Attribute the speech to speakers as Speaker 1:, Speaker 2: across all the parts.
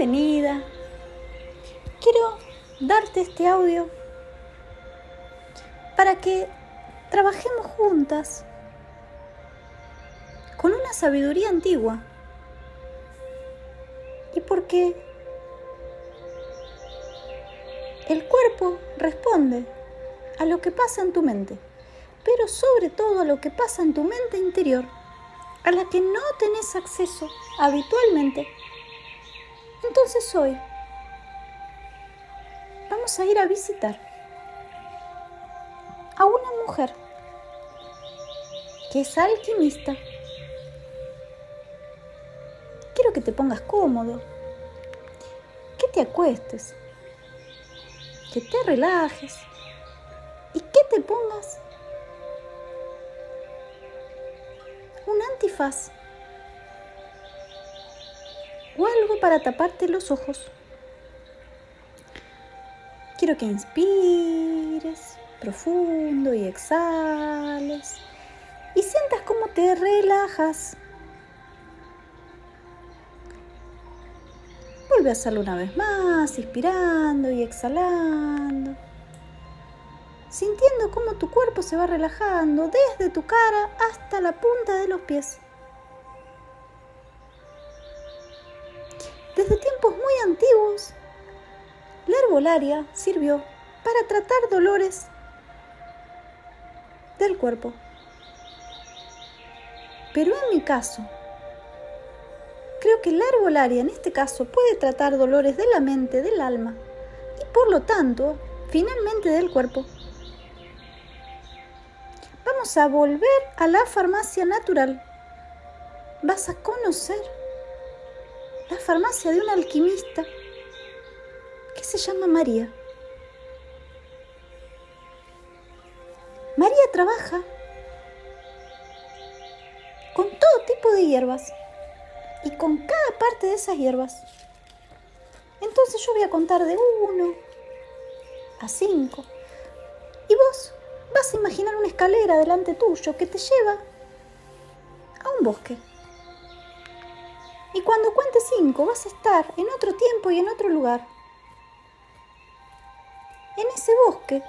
Speaker 1: bienvenida. Quiero darte este audio para que trabajemos juntas con una sabiduría antigua. Y porque el cuerpo responde a lo que pasa en tu mente, pero sobre todo a lo que pasa en tu mente interior, a la que no tenés acceso habitualmente entonces hoy vamos a ir a visitar a una mujer que es alquimista. Quiero que te pongas cómodo, que te acuestes, que te relajes y que te pongas un antifaz para taparte los ojos. Quiero que inspires profundo y exhales y sientas cómo te relajas. Vuelve a hacerlo una vez más, inspirando y exhalando. Sintiendo cómo tu cuerpo se va relajando desde tu cara hasta la punta de los pies. Antiguos, la herbolaria sirvió para tratar dolores del cuerpo. Pero en mi caso, creo que la herbolaria en este caso puede tratar dolores de la mente, del alma y por lo tanto, finalmente del cuerpo. Vamos a volver a la farmacia natural. Vas a conocer la farmacia de una alquimista que se llama María. María trabaja con todo tipo de hierbas y con cada parte de esas hierbas. Entonces yo voy a contar de uno a cinco y vos vas a imaginar una escalera delante tuyo que te lleva a un bosque. Y cuando cuente cinco vas a estar en otro tiempo y en otro lugar. En ese bosque,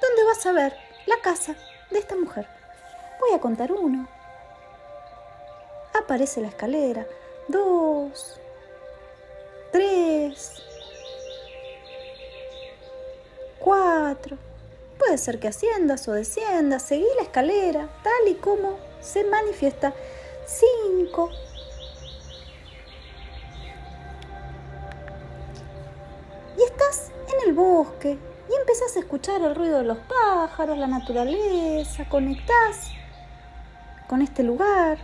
Speaker 1: donde vas a ver la casa de esta mujer. Voy a contar uno. Aparece la escalera. Dos. Tres. Cuatro. Puede ser que asciendas o desciendas. Seguí la escalera tal y como se manifiesta. Cinco. El bosque y empezás a escuchar el ruido de los pájaros, la naturaleza, conectás con este lugar.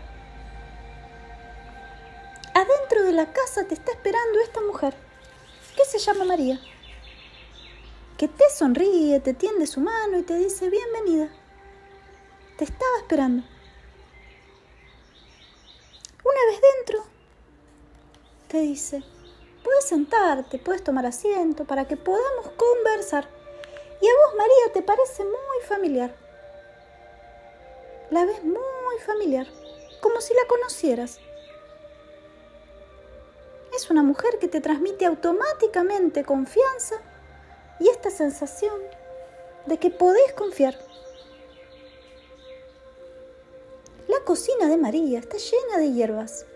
Speaker 1: Adentro de la casa te está esperando esta mujer, que se llama María, que te sonríe, te tiende su mano y te dice bienvenida. Te estaba esperando. Una vez dentro, te dice, Puedes sentarte, puedes tomar asiento para que podamos conversar. Y a vos, María, te parece muy familiar. La ves muy familiar, como si la conocieras. Es una mujer que te transmite automáticamente confianza y esta sensación de que podés confiar. La cocina de María está llena de hierbas.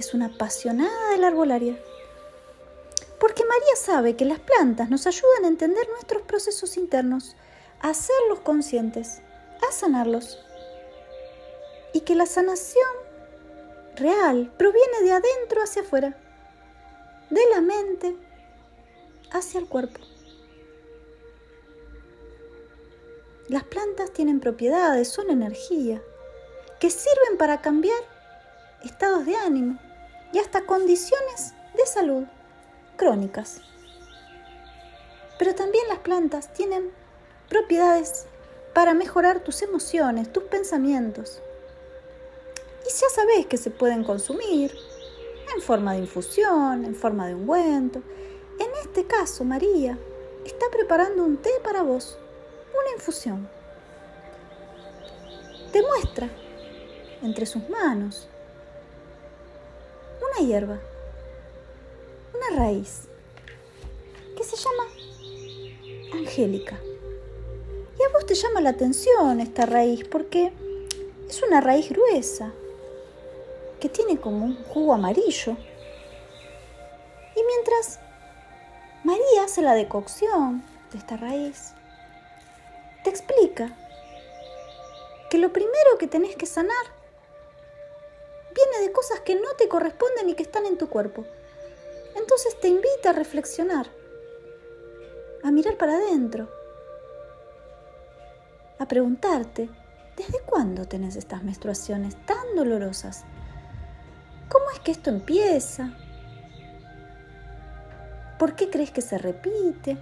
Speaker 1: Es una apasionada de la arbolaria. Porque María sabe que las plantas nos ayudan a entender nuestros procesos internos, a hacerlos conscientes, a sanarlos. Y que la sanación real proviene de adentro hacia afuera, de la mente hacia el cuerpo. Las plantas tienen propiedades, son energía, que sirven para cambiar estados de ánimo, y hasta condiciones de salud crónicas. Pero también las plantas tienen propiedades para mejorar tus emociones, tus pensamientos. Y ya sabes que se pueden consumir en forma de infusión, en forma de ungüento. En este caso, María está preparando un té para vos, una infusión. Te muestra entre sus manos una hierba, una raíz, que se llama Angélica. Y a vos te llama la atención esta raíz porque es una raíz gruesa, que tiene como un jugo amarillo. Y mientras María hace la decocción de esta raíz, te explica que lo primero que tenés que sanar viene de cosas que no te corresponden y que están en tu cuerpo. Entonces te invita a reflexionar, a mirar para adentro, a preguntarte, ¿desde cuándo tenés estas menstruaciones tan dolorosas? ¿Cómo es que esto empieza? ¿Por qué crees que se repite?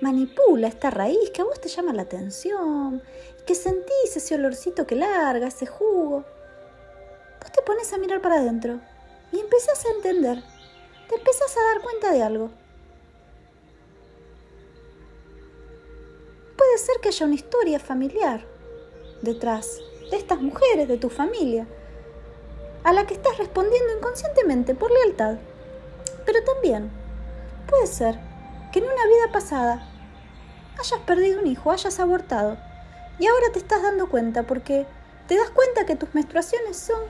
Speaker 1: Manipula esta raíz que a vos te llama la atención, que sentís ese olorcito que larga, ese jugo, vos te pones a mirar para adentro y empezás a entender, te empezás a dar cuenta de algo. puede ser que haya una historia familiar detrás de estas mujeres, de tu familia, a la que estás respondiendo inconscientemente por lealtad. Pero también puede ser que en una vida pasada hayas perdido un hijo, hayas abortado, y ahora te estás dando cuenta porque te das cuenta que tus menstruaciones son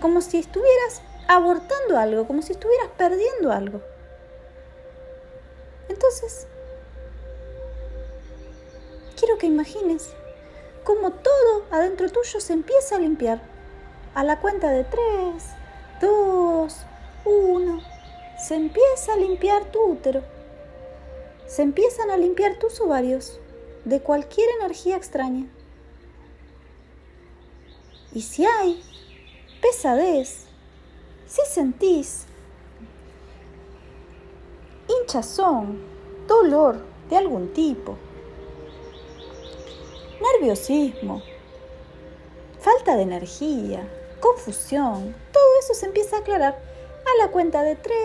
Speaker 1: como si estuvieras abortando algo, como si estuvieras perdiendo algo. Entonces, quiero que imagines cómo todo adentro tuyo se empieza a limpiar. A la cuenta de tres, dos, uno, se empieza a limpiar tu útero. Se empiezan a limpiar tus ovarios de cualquier energía extraña. Y si hay pesadez, si sentís hinchazón, dolor de algún tipo, nerviosismo, falta de energía, confusión, todo eso se empieza a aclarar. A la cuenta de 3,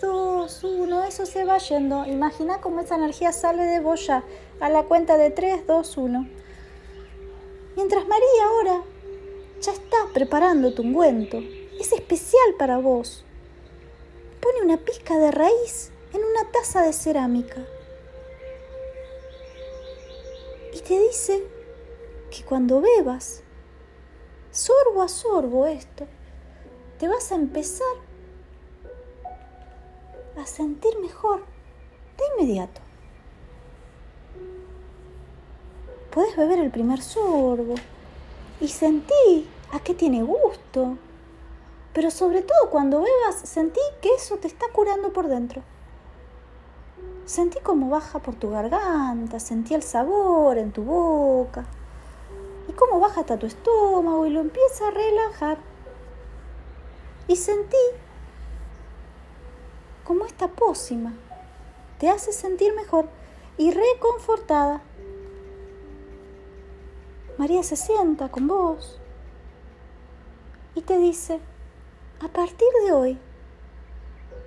Speaker 1: 2, 1, eso se va yendo. Imagina cómo esa energía sale de vos ya. A la cuenta de 3, 2, 1. Mientras María ahora ya está preparando tu ungüento, es especial para vos. Pone una pizca de raíz en una taza de cerámica. Y te dice que cuando bebas, sorbo a sorbo esto, te vas a empezar a sentir mejor de inmediato. Puedes beber el primer sorbo y sentí a qué tiene gusto. Pero sobre todo cuando bebas, sentí que eso te está curando por dentro. Sentí cómo baja por tu garganta, sentí el sabor en tu boca y cómo baja hasta tu estómago y lo empieza a relajar. Y sentí como esta pócima te hace sentir mejor y reconfortada. María se sienta con vos y te dice, a partir de hoy,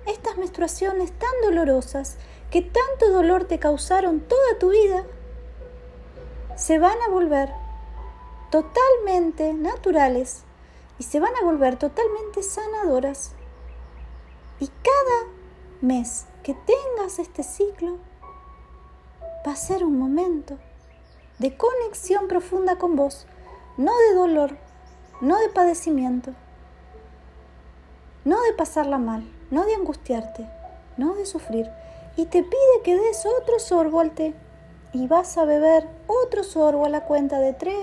Speaker 1: estas menstruaciones tan dolorosas que tanto dolor te causaron toda tu vida, se van a volver totalmente naturales y se van a volver totalmente sanadoras. Y cada mes que tengas este ciclo va a ser un momento de conexión profunda con vos, no de dolor, no de padecimiento, no de pasarla mal, no de angustiarte, no de sufrir. Y te pide que des otro sorbo al té y vas a beber otro sorbo a la cuenta de 3,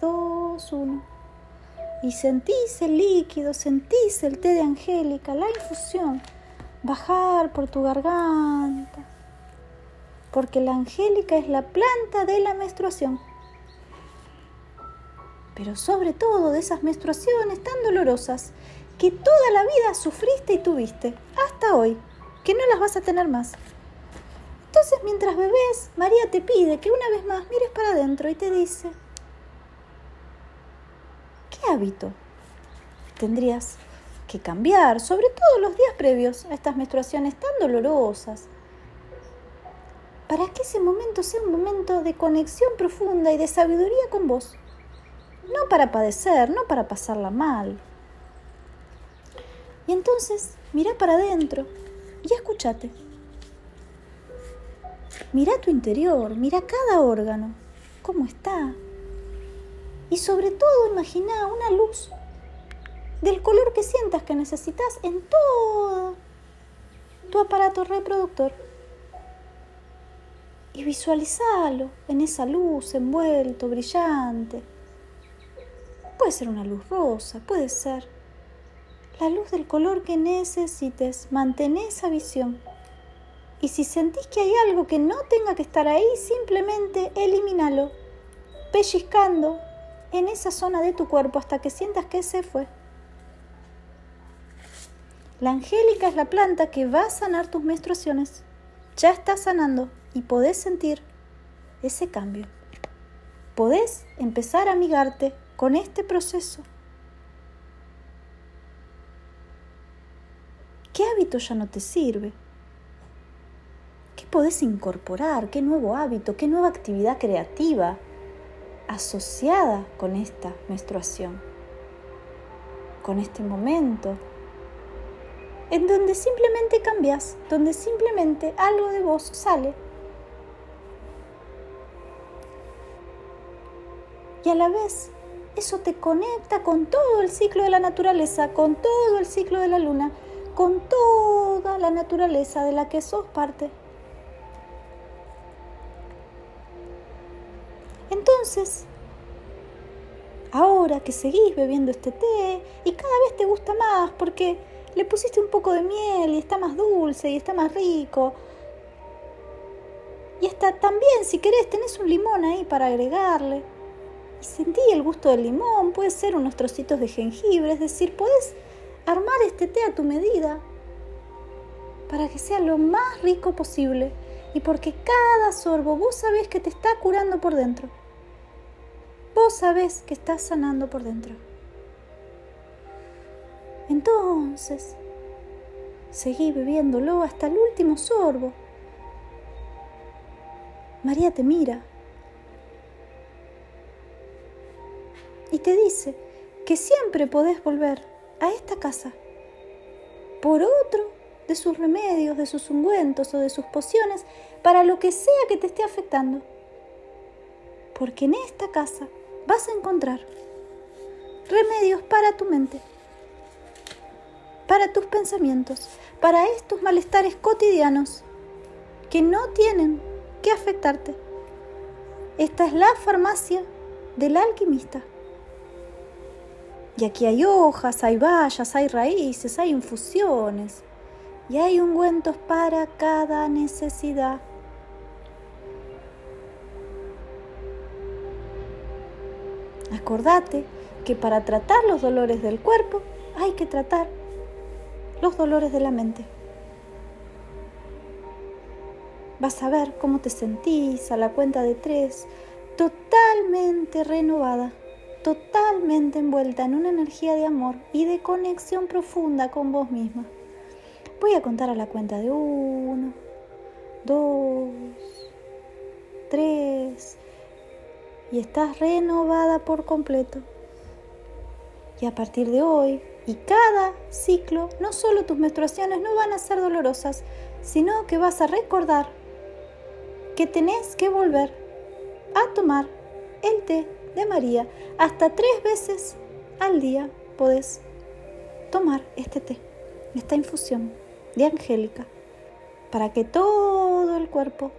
Speaker 1: 2, 1. Y sentís el líquido, sentís el té de Angélica, la infusión, bajar por tu garganta. Porque la Angélica es la planta de la menstruación. Pero sobre todo de esas menstruaciones tan dolorosas que toda la vida sufriste y tuviste, hasta hoy, que no las vas a tener más. Entonces, mientras bebés, María te pide que una vez más mires para adentro y te dice, ¿qué hábito tendrías que cambiar, sobre todo los días previos a estas menstruaciones tan dolorosas? para que ese momento sea un momento de conexión profunda y de sabiduría con vos. No para padecer, no para pasarla mal. Y entonces, mira para adentro y escúchate. Mira tu interior, mira cada órgano, cómo está. Y sobre todo imagina una luz del color que sientas que necesitas en todo tu aparato reproductor. Y visualizalo en esa luz envuelto, brillante. Puede ser una luz rosa, puede ser la luz del color que necesites. Mantén esa visión. Y si sentís que hay algo que no tenga que estar ahí, simplemente elimínalo, pellizcando en esa zona de tu cuerpo hasta que sientas que se fue. La angélica es la planta que va a sanar tus menstruaciones. Ya está sanando y podés sentir ese cambio. Podés empezar a amigarte con este proceso. ¿Qué hábito ya no te sirve? podés incorporar? ¿Qué nuevo hábito? ¿Qué nueva actividad creativa asociada con esta menstruación? Con este momento en donde simplemente cambias, donde simplemente algo de vos sale. Y a la vez eso te conecta con todo el ciclo de la naturaleza, con todo el ciclo de la luna, con toda la naturaleza de la que sos parte. Entonces, ahora que seguís bebiendo este té y cada vez te gusta más porque le pusiste un poco de miel y está más dulce y está más rico. Y está también, si querés, tenés un limón ahí para agregarle. Y sentí el gusto del limón, puede ser unos trocitos de jengibre, es decir, puedes armar este té a tu medida para que sea lo más rico posible y porque cada sorbo vos sabés que te está curando por dentro vos sabés que estás sanando por dentro. Entonces, seguí bebiéndolo hasta el último sorbo. María te mira y te dice que siempre podés volver a esta casa por otro de sus remedios, de sus ungüentos o de sus pociones, para lo que sea que te esté afectando. Porque en esta casa vas a encontrar remedios para tu mente, para tus pensamientos, para estos malestares cotidianos que no tienen que afectarte. Esta es la farmacia del alquimista. Y aquí hay hojas, hay bayas, hay raíces, hay infusiones y hay ungüentos para cada necesidad. Acordate que para tratar los dolores del cuerpo hay que tratar los dolores de la mente. Vas a ver cómo te sentís a la cuenta de tres, totalmente renovada, totalmente envuelta en una energía de amor y de conexión profunda con vos misma. Voy a contar a la cuenta de uno, dos, tres y estás renovada por completo. Y a partir de hoy y cada ciclo, no solo tus menstruaciones no van a ser dolorosas, sino que vas a recordar que tenés que volver a tomar el té de María. Hasta tres veces al día podés tomar este té, esta infusión de Angélica, para que todo el cuerpo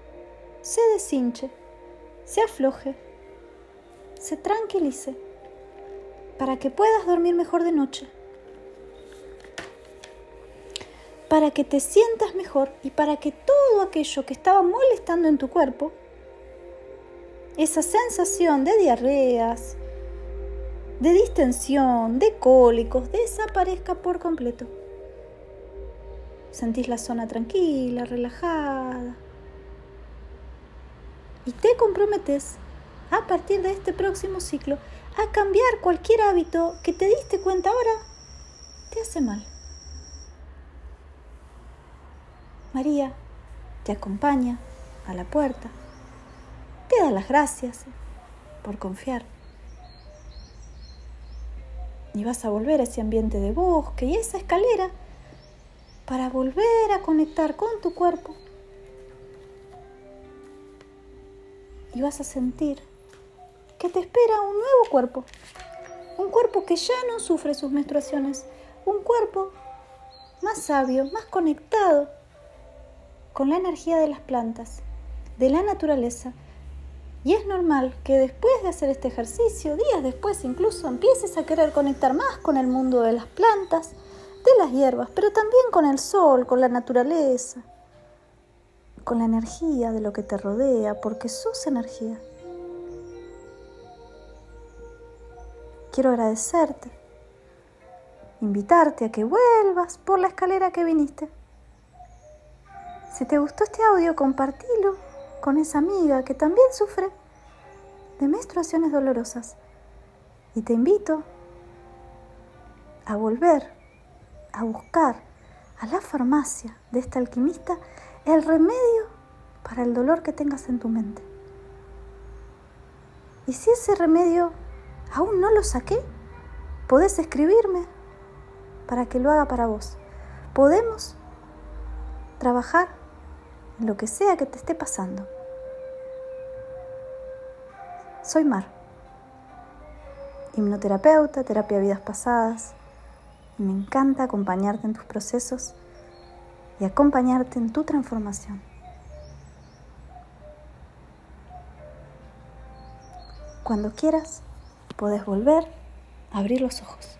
Speaker 1: se deshinche, se afloje se tranquilice para que puedas dormir mejor de noche, para que te sientas mejor y para que todo aquello que estaba molestando en tu cuerpo, esa sensación de diarreas, de distensión, de cólicos, desaparezca por completo. Sentís la zona tranquila, relajada. Y te comprometes a partir de este próximo ciclo a cambiar cualquier hábito que te diste cuenta ahora te hace mal. María te acompaña a la puerta. Te da las gracias por confiar. Y vas a volver a ese ambiente de bosque y esa escalera para volver a conectar con tu cuerpo. Y vas a sentir que te espera un nuevo cuerpo. Un cuerpo que ya no sufre sus menstruaciones. Un cuerpo más sabio, más conectado con la energía de las plantas, de la naturaleza. Y es normal que después de hacer este ejercicio, días después incluso, empieces a querer conectar más con el mundo de las plantas, de las hierbas, pero también con el sol, con la naturaleza, con la energía de lo que te rodea, porque sos energía. Quiero agradecerte, invitarte a que vuelvas por la escalera que viniste. Si te gustó este audio, compartilo con esa amiga que también sufre de menstruaciones dolorosas. Y te invito a volver a buscar a la farmacia de este alquimista el remedio para el dolor que tengas en tu mente. Y si ese remedio aún no lo saqué, podés escribirme para que lo haga para vos. Podemos trabajar lo que sea que te esté pasando. Soy Mar, hipnoterapeuta, terapia vidas pasadas, me encanta acompañarte en tus procesos y acompañarte en tu transformación. Cuando quieras, puedes volver a abrir los ojos.